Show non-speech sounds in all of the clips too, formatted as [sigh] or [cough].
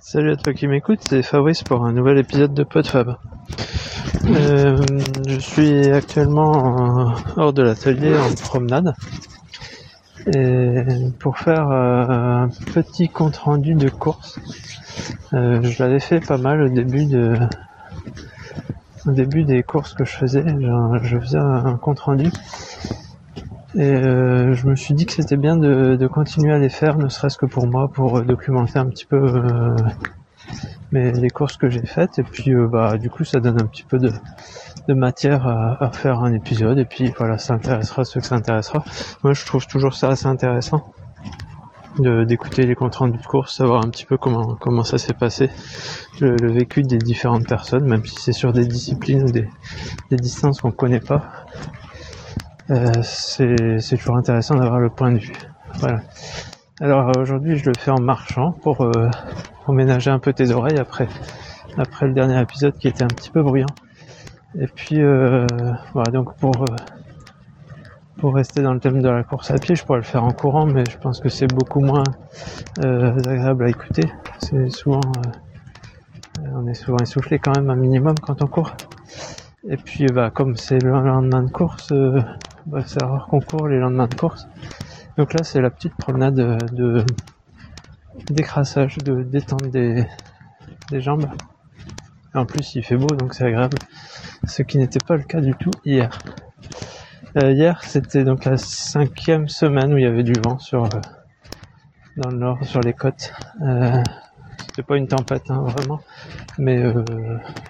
Salut à toi qui m'écoute, c'est Fabrice pour un nouvel épisode de PodFab. Euh, je suis actuellement hors de l'atelier en promenade et pour faire euh, un petit compte rendu de course. Euh, je l'avais fait pas mal au début de au début des courses que je faisais, je, faisais un compte rendu et euh, je me suis dit que c'était bien de, continuer à les faire, ne serait-ce que pour moi, pour documenter un petit peu euh, les courses que j'ai faites. Et puis euh, bah du coup ça donne un petit peu de, matière à, faire un épisode. Et puis voilà, ça intéressera ceux que ça intéressera. Moi je trouve toujours ça assez intéressant d'écouter les comptes rendus de course, savoir un petit peu comment comment ça s'est passé, le, vécu des différentes personnes, même si c'est sur des disciplines ou des, des distances qu'on connaît pas. Euh, c'est toujours intéressant d'avoir le point de vue. Voilà. Alors euh, aujourd'hui je le fais en marchant pour, euh, ménager un peu tes oreilles après, après le dernier épisode qui était un petit peu bruyant. Et puis euh, voilà donc pour pour rester dans le thème de la course à pied, je pourrais le faire en courant, mais je pense que c'est beaucoup moins agréable à écouter. C'est souvent on est souvent essoufflé quand même un minimum quand on court. Et puis bah comme c'est le lendemain de course, bah, c'est qu'on court les lendemains de course. Donc là, c'est la petite promenade de d'écrassage, de détente des, des jambes. En plus, il fait beau, donc c'est agréable. Ce qui n'était pas le cas du tout hier. Euh, hier, c'était donc la cinquième semaine où il y avait du vent sur euh, dans le nord, sur les côtes. Euh, c'était pas une tempête, hein, vraiment, mais euh,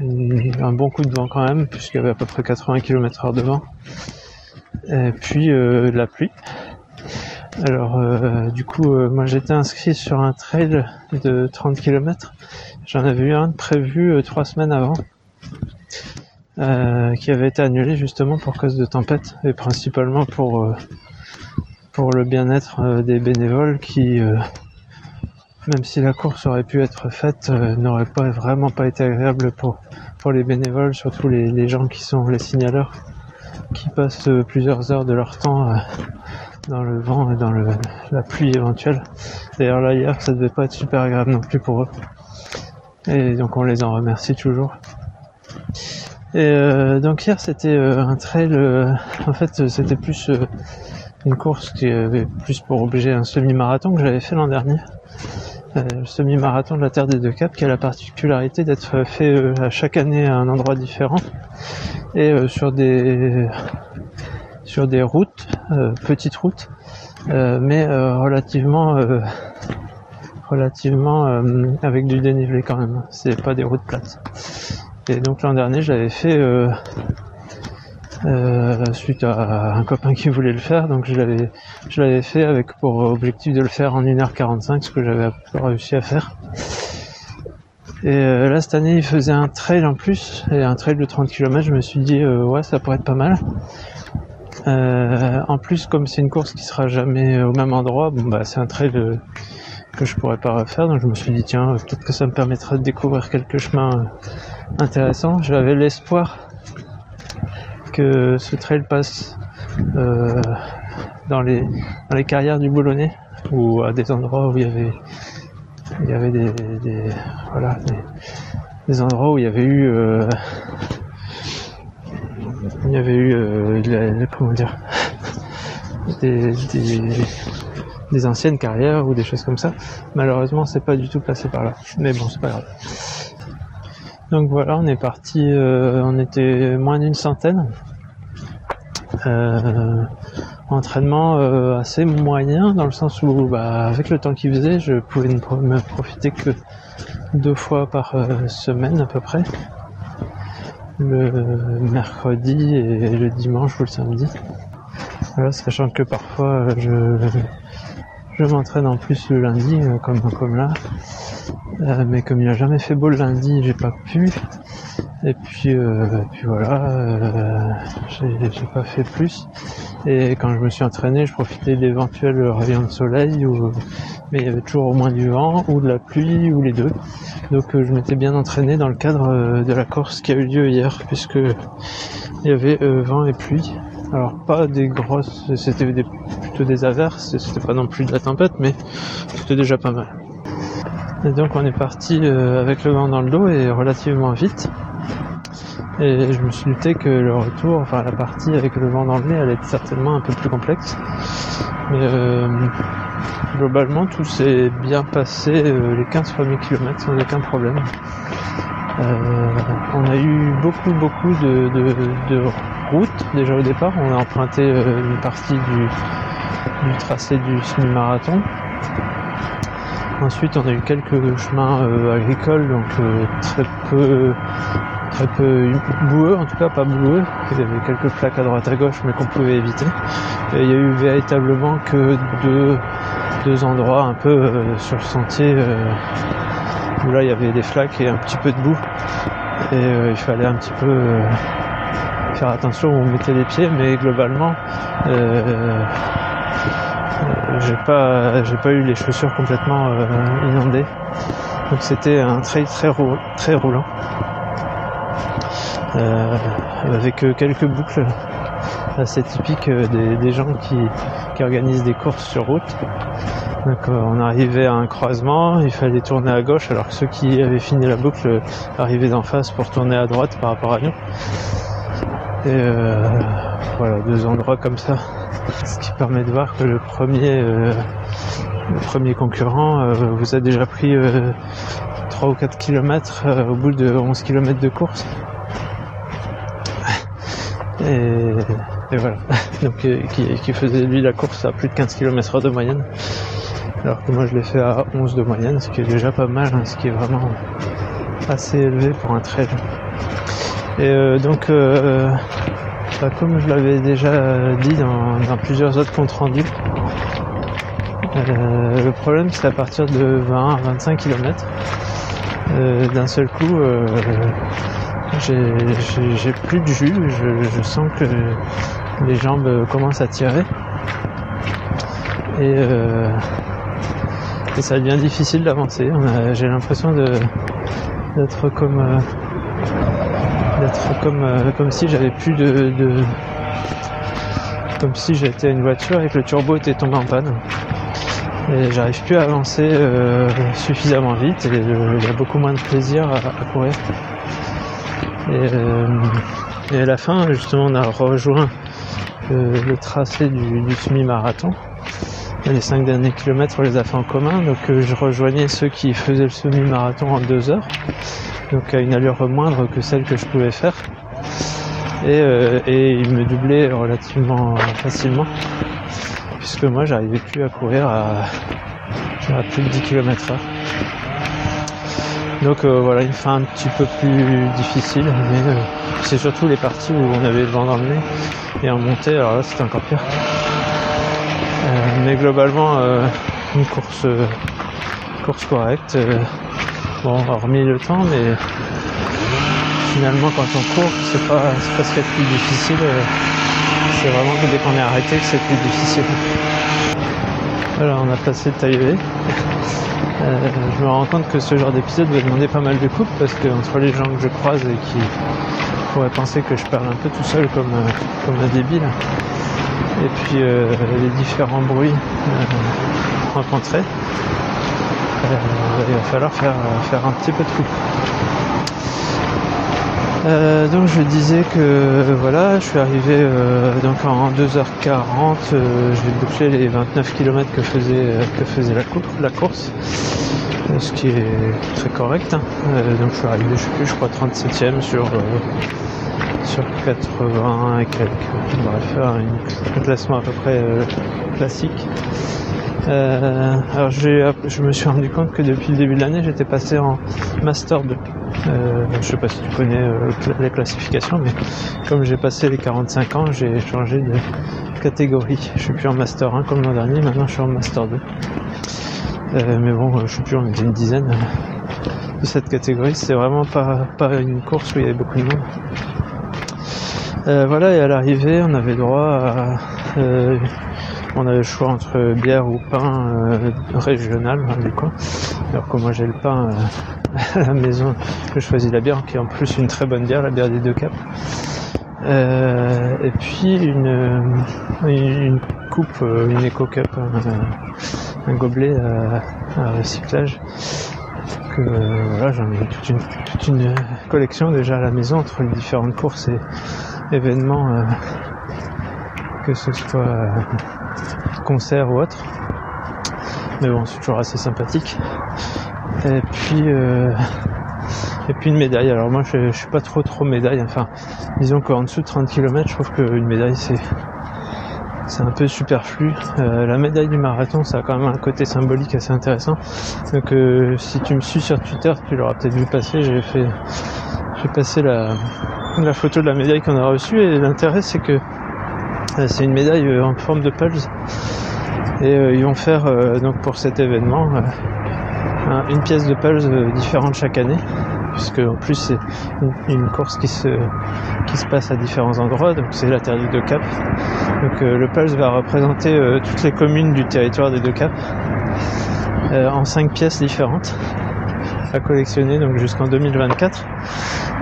un bon coup de vent quand même, puisqu'il y avait à peu près 80 km/h de vent. Et puis euh, la pluie. Alors euh, du coup, euh, moi j'étais inscrit sur un trail de 30 km. J'en avais eu un prévu trois semaines avant, qui avait été annulé justement pour cause de tempête et principalement pour pour le bien-être des bénévoles qui, même si la course aurait pu être faite, n'aurait pas vraiment pas été agréable pour pour les bénévoles, surtout les, les gens qui sont les signaleurs qui passent plusieurs heures de leur temps euh, dans le vent et dans la pluie éventuelle. D'ailleurs là hier ça devait pas être super agréable non plus pour eux. Et donc on les en remercie toujours. Et euh, donc hier c'était euh, un trail, en fait c'était plus une course qui avait plus pour objet un semi-marathon que j'avais fait l'an dernier. le semi-marathon de la Terre des Deux Caps qui a la particularité d'être fait à chaque année à un endroit différent et euh, sur des sur des routes, euh, petites routes, euh, mais relativement relativement avec du dénivelé quand même. C'est pas des routes plates. Et donc l'an dernier, j'avais fait suite à un copain qui voulait le faire, donc je l'avais je l'avais fait avec pour objectif de le faire en 1h45, ce que j'avais réussi à faire. Et euh, là, cette année, il faisait un trail en plus, et un trail de 30 km. Je me suis dit, euh, ouais, ça pourrait être pas mal. Euh, en plus, comme c'est une course qui sera jamais au même endroit, bon bah c'est un trail que je pourrais pas refaire. Donc je me suis dit, tiens, peut-être que ça me permettra de découvrir quelques chemins intéressants. J'avais l'espoir que ce trail passe dans les dans les carrières du Boulonnais ou à des endroits où il y avait il y avait des, des voilà des, endroits où il y avait eu euh, il y avait eu euh, comment dire des, des, anciennes carrières ou des choses comme ça. Malheureusement, c'est pas du tout passé par là. Mais bon, c'est pas grave. Donc voilà, on est parti, euh, on était moins d'une centaine. Euh, entraînement euh, assez moyen dans le sens où bah, avec le temps qu'il faisait je pouvais ne me profiter que deux fois par euh, semaine à peu près. Le mercredi et le dimanche ou le samedi. Sachant que parfois je je m'entraîne en plus le lundi comme comme là. Mais comme il a jamais fait beau le lundi j'ai pas pu. Et puis, euh, puis voilà, euh, j'ai pas fait plus. Et quand je me suis entraîné, je profitais d'éventuels rayons de soleil, mais il y avait toujours au moins du vent, ou de la pluie, ou les deux. Donc euh, je m'étais bien entraîné dans le cadre euh, de la course qui a eu lieu hier, puisque il y avait vent et pluie. Alors pas des grosses, c'était plutôt des averses, c'était pas non plus de la tempête, mais c'était déjà pas mal. Et donc on est parti euh, avec le vent dans le dos et relativement vite. Et je me suis douté que le retour, enfin la partie avec le vent dans le nez, allait être certainement un peu plus complexe. Mais euh, globalement, tout s'est bien passé euh, les 15 premiers kilomètres sans aucun problème. Euh, on a eu beaucoup beaucoup de, routes déjà au départ. On a emprunté une partie du tracé du semi-marathon. Ensuite, on a eu quelques chemins agricoles, donc très peu très peu boueux, en tout cas pas boueux. Il y avait quelques plaques à droite à gauche, mais qu'on pouvait éviter. Il y a eu véritablement que deux, deux endroits un peu euh, sur le sentier euh, où là il y avait des flaques et un petit peu de boue. Et euh, il fallait un petit peu faire attention où on mettait les pieds, mais globalement j'ai pas j'ai pas eu les chaussures complètement inondées. Donc c'était un trail très, très roulant. Euh, avec euh, quelques boucles assez typiques euh, des, gens qui, organisent des courses sur route. Donc on arrivait à un croisement, il fallait tourner à gauche alors que ceux qui avaient fini la boucle arrivaient d'en face pour tourner à droite par rapport à nous. Et voilà, deux endroits comme ça. Ce qui permet de voir que le premier, le premier concurrent vous a déjà pris 3 ou 4 km au bout de 11 km de course. Et, voilà. [laughs] Donc euh, qui, faisait lui la course à plus de 15 km de moyenne. Alors que moi je l'ai fait à 11 de moyenne, ce qui est déjà pas mal, hein, ce qui est vraiment assez élevé pour un trail. Et euh, donc euh, bah, comme je l'avais déjà dit dans, plusieurs autres comptes rendus, le problème c'est à partir de 20 à 25 km, d'un seul coup j'ai plus de jus, je, sens que les jambes commencent à tirer. Et, euh, ça devient difficile d'avancer. J'ai l'impression d'être comme euh, d'être comme euh, comme si j'avais plus de, comme si j'étais une voiture et que le turbo était tombé en panne. Et j'arrive plus à avancer suffisamment vite et il y a beaucoup moins de plaisir à courir. Euh, et, à la fin, justement, on a rejoint euh, le tracé du, semi-marathon. Les cinq derniers kilomètres, on les a fait en commun. Donc, euh, je rejoignais ceux qui faisaient le semi-marathon en deux heures. Donc, à une allure moindre que celle que je pouvais faire. Et, et ils me doublaient relativement facilement. Puisque moi, j'arrivais plus à courir à, à plus de 10 km heure. Donc euh, voilà, une fin un petit peu plus difficile, mais euh, c'est surtout les parties où on avait le vent dans le nez et en montée, alors là c'était encore pire. Euh, mais globalement, une course, course correcte. bon, hormis le temps, mais finalement quand on court, c'est pas, pas ce qui est le plus difficile. c'est vraiment que dès qu'on est arrêté que c'est plus difficile. Voilà, on a passé le taille euh, je me rends compte que ce genre d'épisode va demander pas mal de coupe parce que entre les gens que je croise et qui pourraient penser que je parle un peu tout seul comme, euh, un débile, et puis euh, les différents bruits rencontrés, il va falloir faire, faire un petit peu de coupe. Euh, donc je disais que voilà, je suis arrivé euh, en 2h40, euh, j'ai bouclé les 29 km que faisait, la, course, ce qui est très correct. Hein. donc je suis arrivé, je je crois 37ème sur, sur 80 et quelques. Bref, un, un classement à peu près classique. Euh, alors je me suis rendu compte que depuis le début de l'année, j'étais passé en Master 2. Euh, je sais pas si tu connais euh, les classifications, mais comme j'ai passé les 45 ans, j'ai changé de catégorie. Je suis plus en Master 1 comme l'an dernier, maintenant je suis en Master 2. Euh, mais bon, je sais plus, était une dizaine de cette catégorie. C'est vraiment pas, pas une course où il y avait beaucoup de monde. Euh, voilà, et à l'arrivée, on avait droit à on avait le choix entre bière ou pain euh, régional hein, du coup. Alors que moi j'ai le pain euh, [laughs] à la maison, je choisis la bière qui est en plus une très bonne bière, la bière des deux caps. Euh, et puis une, une coupe, une éco cup, un, gobelet à, recyclage que euh, voilà, j'en ai toute une, toute une collection déjà à la maison entre les différentes courses et événements, euh, que ce soit euh, concert ou autre. Mais bon, c'est toujours assez sympathique. Et puis, et puis une médaille. Alors moi, je, suis pas trop trop médaille. Enfin, disons qu'en dessous de 30 km, je trouve qu'une médaille, c'est c'est un peu superflu. Euh, la médaille du marathon, ça a quand même un côté symbolique assez intéressant. Donc euh, si tu me suis sur Twitter, tu l'auras peut-être vu passer, j'ai fait j'ai passé la, la photo de la médaille qu'on a reçue et l'intérêt c'est que euh, c'est une médaille en forme de pulse. Et ils vont faire donc pour cet événement une pièce de pulse différente chaque année. Puisque en plus c'est une, course qui se, qui se passe à différents endroits, donc c'est la terre du Deux Caps. Donc euh, le Pulse va représenter euh, toutes les communes du territoire des Deux Caps euh, en cinq pièces différentes à collectionner donc jusqu'en 2024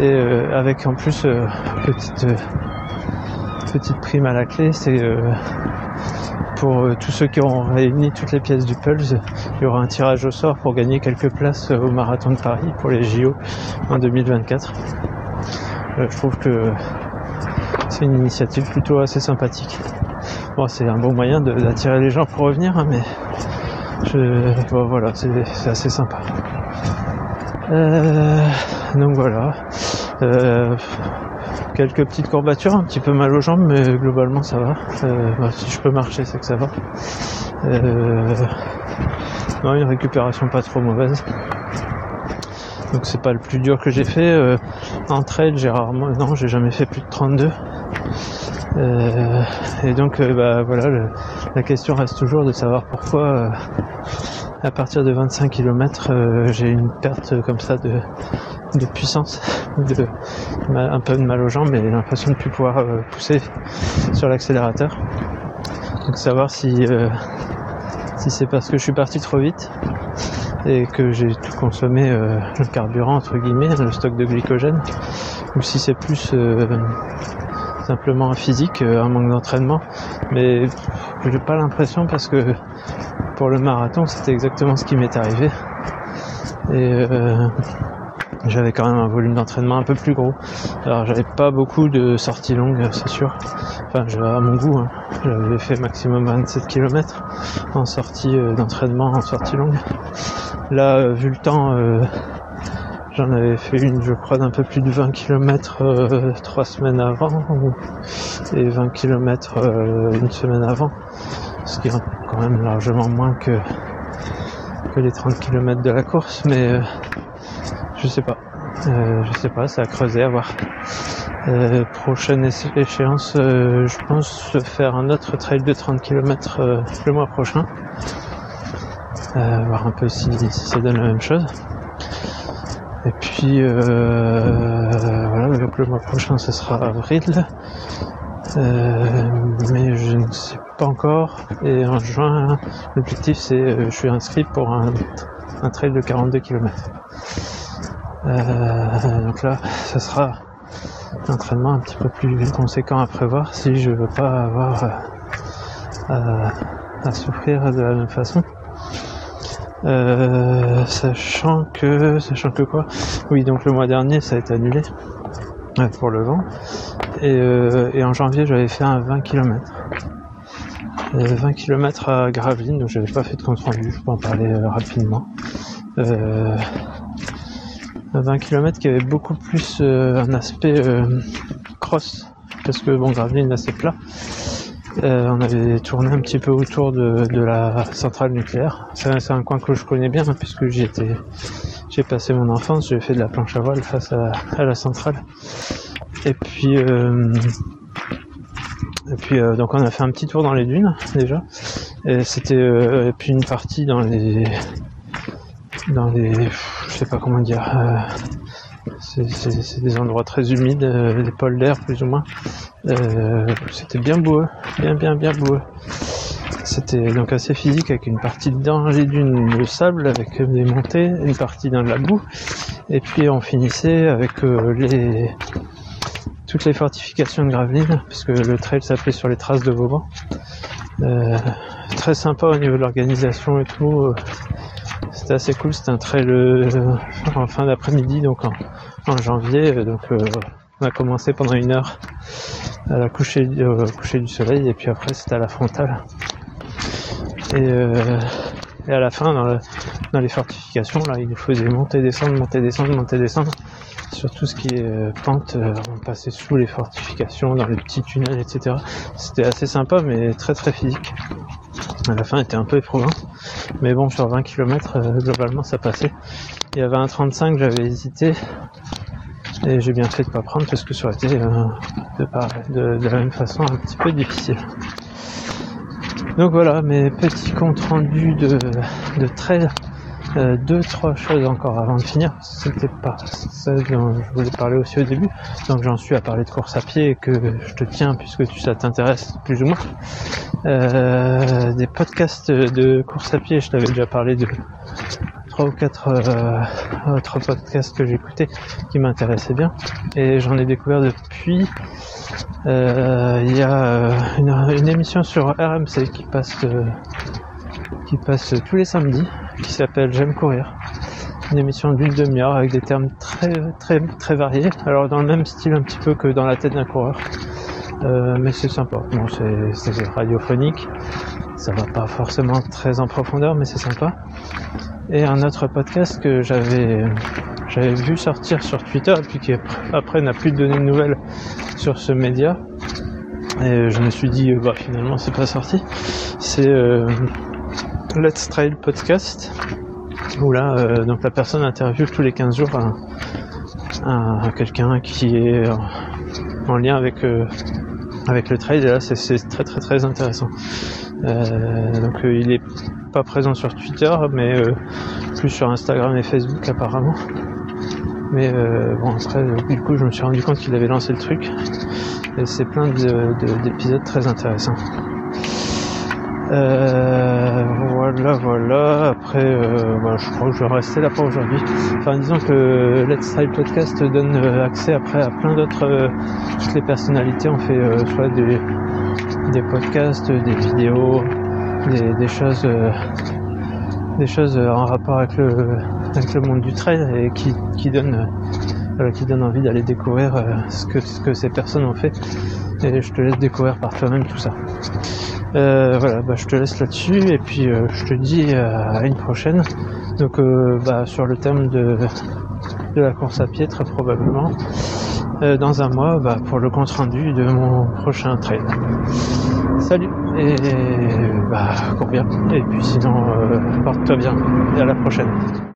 et avec en plus petite petite prime à la clé, c'est pour euh, tous ceux qui ont réuni toutes les pièces du Pulse, il y aura un tirage au sort pour gagner quelques places au marathon de Paris pour les JO en 2024. Euh, je trouve que c'est une initiative plutôt assez sympathique. Bon, c'est un bon moyen d'attirer les gens pour revenir, hein, mais voilà, c'est assez sympa. Euh, donc voilà quelques petites courbatures, un petit peu mal aux jambes, mais globalement ça va. Euh, bah, si je peux marcher, c'est que ça va. Euh, une récupération pas trop mauvaise. Donc c'est pas le plus dur que j'ai fait. Euh, en trail, j'ai rarement, non, j'ai jamais fait plus de 32. et donc, bah voilà, la question reste toujours de savoir pourquoi à partir de 25 km, j'ai une perte comme ça de, puissance, un peu de mal aux jambes et l'impression de ne plus pouvoir euh, pousser sur l'accélérateur. Donc savoir si, euh, si c'est parce que je suis parti trop vite et que j'ai tout consommé euh, le carburant entre guillemets, le stock de glycogène, ou si c'est plus simplement un physique, un manque d'entraînement. Mais j'ai pas l'impression parce que pour le marathon c'était exactement ce qui m'est arrivé. Et j'avais quand même un volume d'entraînement un peu plus gros. Alors j'avais pas beaucoup de sorties longues, c'est sûr. Enfin, à mon goût, hein. j'avais fait maximum 27 km en sortie euh, d'entraînement, en sortie longue. Là, euh, vu le temps, euh, j'en avais fait une, je crois, d'un peu plus de 20 km trois semaines avant, et 20 km une semaine avant, ce qui est quand même largement moins que que les 30 km de la course, mais je sais pas. Euh, je sais pas, c'est à creuser, à voir. Euh, prochaine échéance, euh, je pense faire un autre trail de 30 km le mois prochain. voir un peu si, ça donne la même chose. Et puis voilà, donc le mois prochain ce sera avril. mais je ne sais pas encore. Et en juin, l'objectif c'est je suis inscrit pour un, trail de 42 km. Euh, donc là, ça sera un entraînement un petit peu plus conséquent à prévoir si je veux pas avoir euh, à, souffrir de la même façon. Euh, sachant que, sachant que quoi? Oui, donc le mois dernier, ça a été annulé pour le vent. Et, en janvier, j'avais fait un 20 km. 20 km à Gravelines, donc j'avais pas fait de compte rendu, je peux en parler rapidement. 20 km qui avait beaucoup plus euh, un aspect euh, cross parce que bon Gravelines assez plat euh, on avait tourné un petit peu autour de, la centrale nucléaire. C'est un, coin que je connais bien hein, puisque j'ai passé mon enfance j'ai fait de la planche à voile face à, la centrale. Et puis et puis donc on a fait un petit tour dans les dunes déjà. Et c'était et puis une partie dans les dans les, je sais pas comment dire, euh, c'est des endroits très humides, euh, des pôles d'air plus ou moins. Euh, c'était bien beau, bien bien bien beau. C'était donc assez physique avec une partie dans les dunes de sable avec des montées, une partie dans la boue, et puis on finissait avec les toutes les fortifications de Gravelines, puisque le trail s'appelait sur les traces de Vauban. très sympa au niveau de l'organisation et tout c'était assez cool. C'était un trail euh, en fin d'après-midi, donc en, en janvier. Donc euh, on a commencé pendant une heure à la coucher, au coucher du soleil et puis après c'était à la frontale. Et, euh, et à la fin, dans, dans les fortifications, là, il nous faisait monter, descendre, monter, descendre, monter, descendre. Sur tout ce qui est euh, pente, euh, on passait sous les fortifications, dans les petits tunnels, etc. C'était assez sympa, mais très très physique. À la fin, était un peu éprouvant. Mais bon, sur 20 km, globalement, ça passait. Il y avait un 35, j'avais hésité. Et j'ai bien fait de pas prendre parce que ça aurait été euh, de, la même façon un petit peu difficile. Donc voilà, mes petits comptes rendus de, de trail. Euh, deux, trois choses encore avant de finir. C'était pas ça dont je voulais parler aussi au début. Donc j'en suis à parler de course à pied et que je te tiens puisque ça t'intéresse plus ou moins. Euh, des podcasts de course à pied, je t'avais déjà parlé de trois ou quatre euh, autres podcasts que j'écoutais qui m'intéressaient bien. Et j'en ai découvert depuis euh, il y a euh, une, émission sur RMC qui passe qui passe tous les samedis qui s'appelle J'aime courir. Une émission d'une demi-heure avec des termes très très très variés. Alors dans le même style un petit peu que dans la tête d'un coureur. Mais c'est sympa. Bon, c'est radiophonique. Ça va pas forcément très en profondeur, mais c'est sympa. Et un autre podcast que j'avais j'avais vu sortir sur Twitter et puis qui après n'a plus donné de nouvelles sur ce média. Et je me suis dit euh, bah finalement c'est pas sorti. C'est euh, Let's Trail Podcast où là euh, donc la personne interviewe tous les 15 jours un- quelqu'un qui est en, en lien avec avec le trail et là c'est- très très très intéressant. Euh, donc euh, il est pas présent sur Twitter mais euh, plus sur Instagram et Facebook apparemment. Mais euh, bon après euh, du coup je me suis rendu compte qu'il avait lancé le truc et c'est plein de- de- d'épisodes très intéressants. Euh, voilà, voilà. Après, euh, bah, je crois que je vais rester là pour aujourd'hui. Enfin, disons que Let's Try Podcast donne euh, accès après à plein d'autres, toutes les personnalités. On fait soit des, podcasts, des vidéos, des, choses, en rapport avec le, monde du trail et qui, donnent, envie d'aller découvrir ce que ces personnes ont fait. Et je te laisse découvrir par toi-même tout ça. Euh, voilà, bah, je te laisse là-dessus et puis euh, je te dis euh, à une prochaine. Donc euh, bah, sur le thème de, de la course à pied très probablement dans un mois bah, pour le compte rendu de mon prochain trail. Salut et bah cours bien et puis sinon porte-toi bien et à la prochaine.